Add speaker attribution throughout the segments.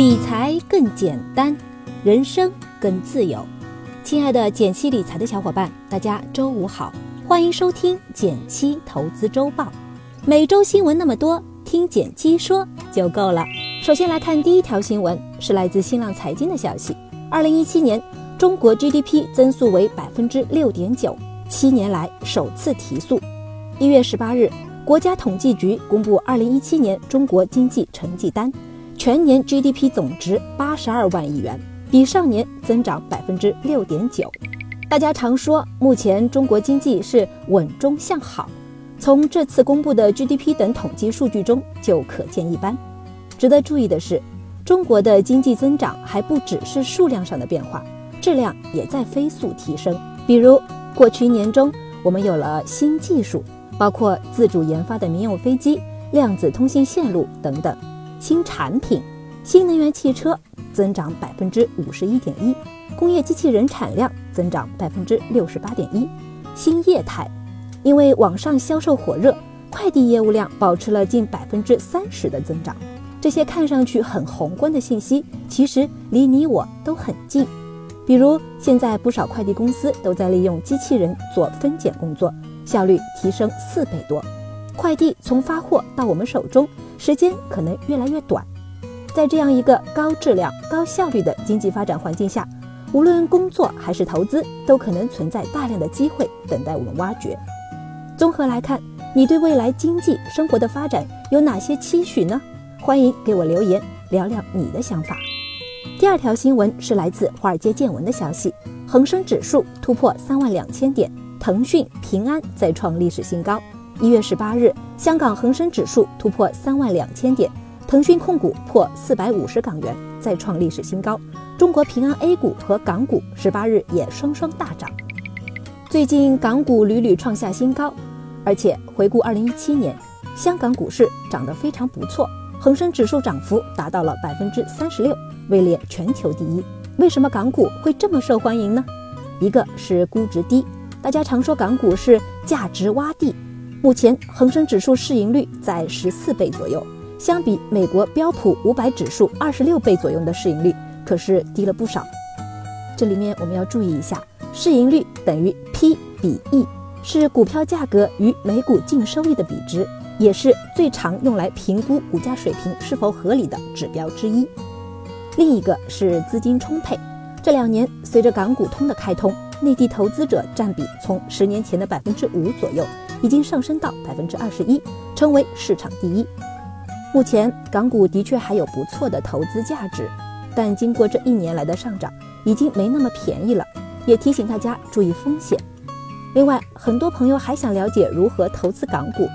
Speaker 1: 理财更简单，人生更自由。亲爱的减七理财的小伙伴，大家周五好，欢迎收听减七投资周报。每周新闻那么多，听减七说就够了。首先来看第一条新闻，是来自新浪财经的消息：二零一七年中国 GDP 增速为百分之六点九，七年来首次提速。一月十八日，国家统计局公布二零一七年中国经济成绩单。全年 GDP 总值八十二万亿元，比上年增长百分之六点九。大家常说，目前中国经济是稳中向好，从这次公布的 GDP 等统计数据中就可见一斑。值得注意的是，中国的经济增长还不只是数量上的变化，质量也在飞速提升。比如，过去一年中，我们有了新技术，包括自主研发的民用飞机、量子通信线路等等。新产品，新能源汽车增长百分之五十一点一，工业机器人产量增长百分之六十八点一。新业态，因为网上销售火热，快递业务量保持了近百分之三十的增长。这些看上去很宏观的信息，其实离你我都很近。比如，现在不少快递公司都在利用机器人做分拣工作，效率提升四倍多。快递从发货到我们手中。时间可能越来越短，在这样一个高质量、高效率的经济发展环境下，无论工作还是投资，都可能存在大量的机会等待我们挖掘。综合来看，你对未来经济生活的发展有哪些期许呢？欢迎给我留言聊聊你的想法。第二条新闻是来自华尔街见闻的消息：恒生指数突破三万两千点，腾讯、平安再创历史新高。一月十八日，香港恒生指数突破三万两千点，腾讯控股破四百五十港元，再创历史新高。中国平安 A 股和港股十八日也双双大涨。最近港股屡屡创下新高，而且回顾二零一七年，香港股市涨得非常不错，恒生指数涨幅达到了百分之三十六，位列全球第一。为什么港股会这么受欢迎呢？一个是估值低，大家常说港股是价值洼地。目前恒生指数市盈率在十四倍左右，相比美国标普五百指数二十六倍左右的市盈率，可是低了不少。这里面我们要注意一下，市盈率等于 P 比 E，是股票价格与每股净收益的比值，也是最常用来评估股价水平是否合理的指标之一。另一个是资金充沛，这两年随着港股通的开通，内地投资者占比从十年前的百分之五左右。已经上升到百分之二十一，成为市场第一。目前港股的确还有不错的投资价值，但经过这一年来的上涨，已经没那么便宜了。也提醒大家注意风险。另外，很多朋友还想了解如何投资港股，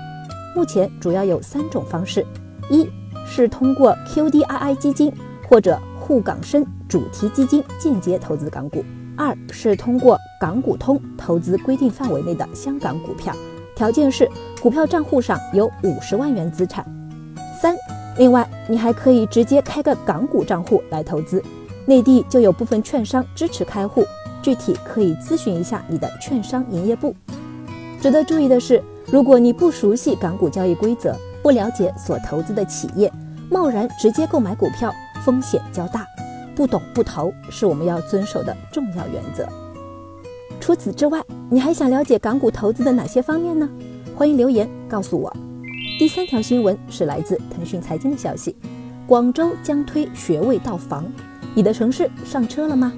Speaker 1: 目前主要有三种方式：一是通过 QDII 基金或者沪港深主题基金间接投资港股；二是通过港股通投资规定范围内的香港股票。条件是股票账户上有五十万元资产。三，另外你还可以直接开个港股账户来投资，内地就有部分券商支持开户，具体可以咨询一下你的券商营业部。值得注意的是，如果你不熟悉港股交易规则，不了解所投资的企业，贸然直接购买股票风险较大，不懂不投是我们要遵守的重要原则。除此之外，你还想了解港股投资的哪些方面呢？欢迎留言告诉我。第三条新闻是来自腾讯财经的消息：广州将推学位到房，你的城市上车了吗？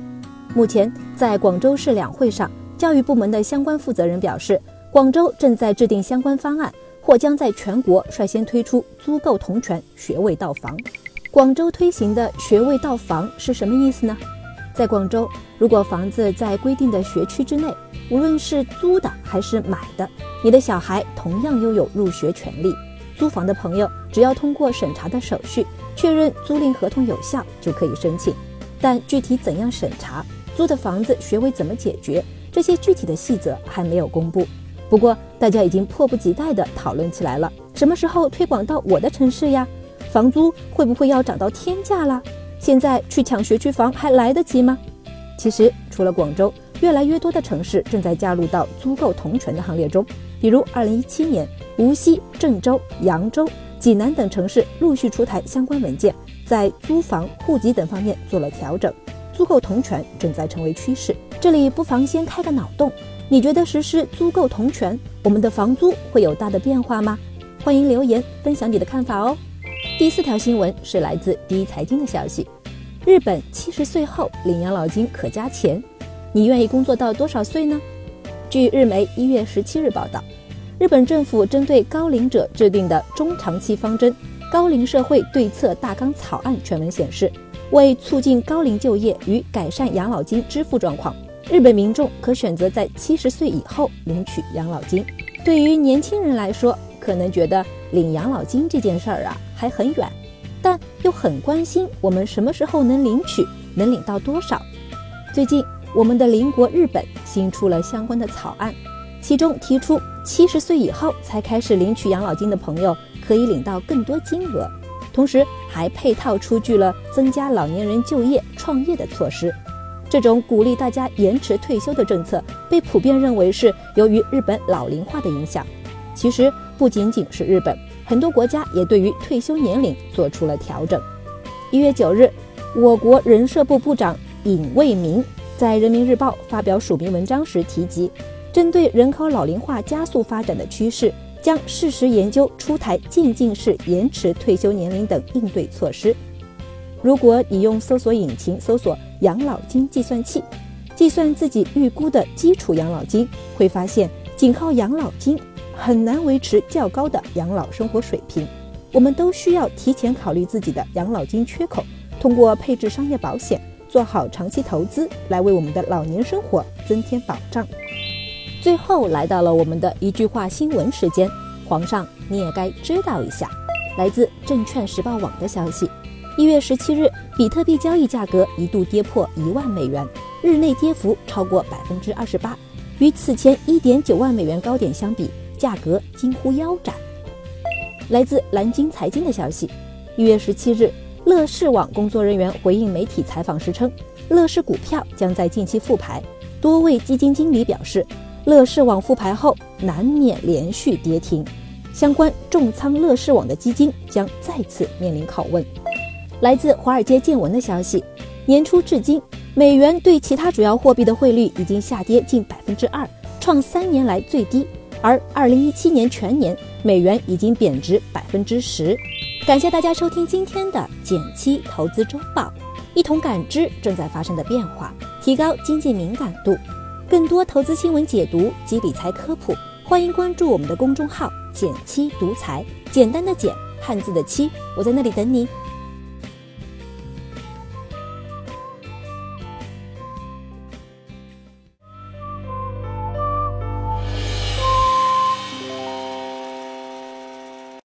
Speaker 1: 目前，在广州市两会上，教育部门的相关负责人表示，广州正在制定相关方案，或将在全国率先推出租购同权学位到房。广州推行的学位到房是什么意思呢？在广州，如果房子在规定的学区之内，无论是租的还是买的，你的小孩同样拥有入学权利。租房的朋友只要通过审查的手续，确认租赁合同有效，就可以申请。但具体怎样审查，租的房子学位怎么解决，这些具体的细则还没有公布。不过，大家已经迫不及待地讨论起来了：什么时候推广到我的城市呀？房租会不会要涨到天价了？现在去抢学区房还来得及吗？其实，除了广州，越来越多的城市正在加入到租购同权的行列中。比如，二零一七年，无锡、郑州、扬州、济南等城市陆续出台相关文件，在租房、户籍等方面做了调整，租购同权正在成为趋势。这里不妨先开个脑洞，你觉得实施租购同权，我们的房租会有大的变化吗？欢迎留言分享你的看法哦。第四条新闻是来自第一财经的消息：日本七十岁后领养老金可加钱，你愿意工作到多少岁呢？据日媒一月十七日报道。日本政府针对高龄者制定的中长期方针《高龄社会对策大纲草案》全文显示，为促进高龄就业与改善养老金支付状况，日本民众可选择在七十岁以后领取养老金。对于年轻人来说，可能觉得领养老金这件事儿啊还很远，但又很关心我们什么时候能领取，能领到多少。最近，我们的邻国日本新出了相关的草案。其中提出，七十岁以后才开始领取养老金的朋友可以领到更多金额，同时还配套出具了增加老年人就业创业的措施。这种鼓励大家延迟退休的政策被普遍认为是由于日本老龄化的影响。其实不仅仅是日本，很多国家也对于退休年龄做出了调整。一月九日，我国人社部部长尹卫明在《人民日报》发表署名文章时提及。针对人口老龄化加速发展的趋势，将适时研究出台渐进式延迟退休年龄等应对措施。如果你用搜索引擎搜索“养老金计算器”，计算自己预估的基础养老金，会发现仅靠养老金很难维持较高的养老生活水平。我们都需要提前考虑自己的养老金缺口，通过配置商业保险，做好长期投资，来为我们的老年生活增添保障。最后来到了我们的一句话新闻时间，皇上你也该知道一下。来自证券时报网的消息，一月十七日，比特币交易价格一度跌破一万美元，日内跌幅超过百分之二十八，与此前一点九万美元高点相比，价格近乎腰斩。来自蓝鲸财经的消息，一月十七日，乐视网工作人员回应媒体采访时称，乐视股票将在近期复牌，多位基金经理表示。乐视网复牌后难免连续跌停，相关重仓乐视网的基金将再次面临拷问。来自华尔街见闻的消息，年初至今，美元对其他主要货币的汇率已经下跌近百分之二，创三年来最低。而二零一七年全年，美元已经贬值百分之十。感谢大家收听今天的减七投资周报，一同感知正在发生的变化，提高经济敏感度。更多投资新闻解读及理财科普，欢迎关注我们的公众号“减七独裁”，简单的简，汉字的七，我在那里等你。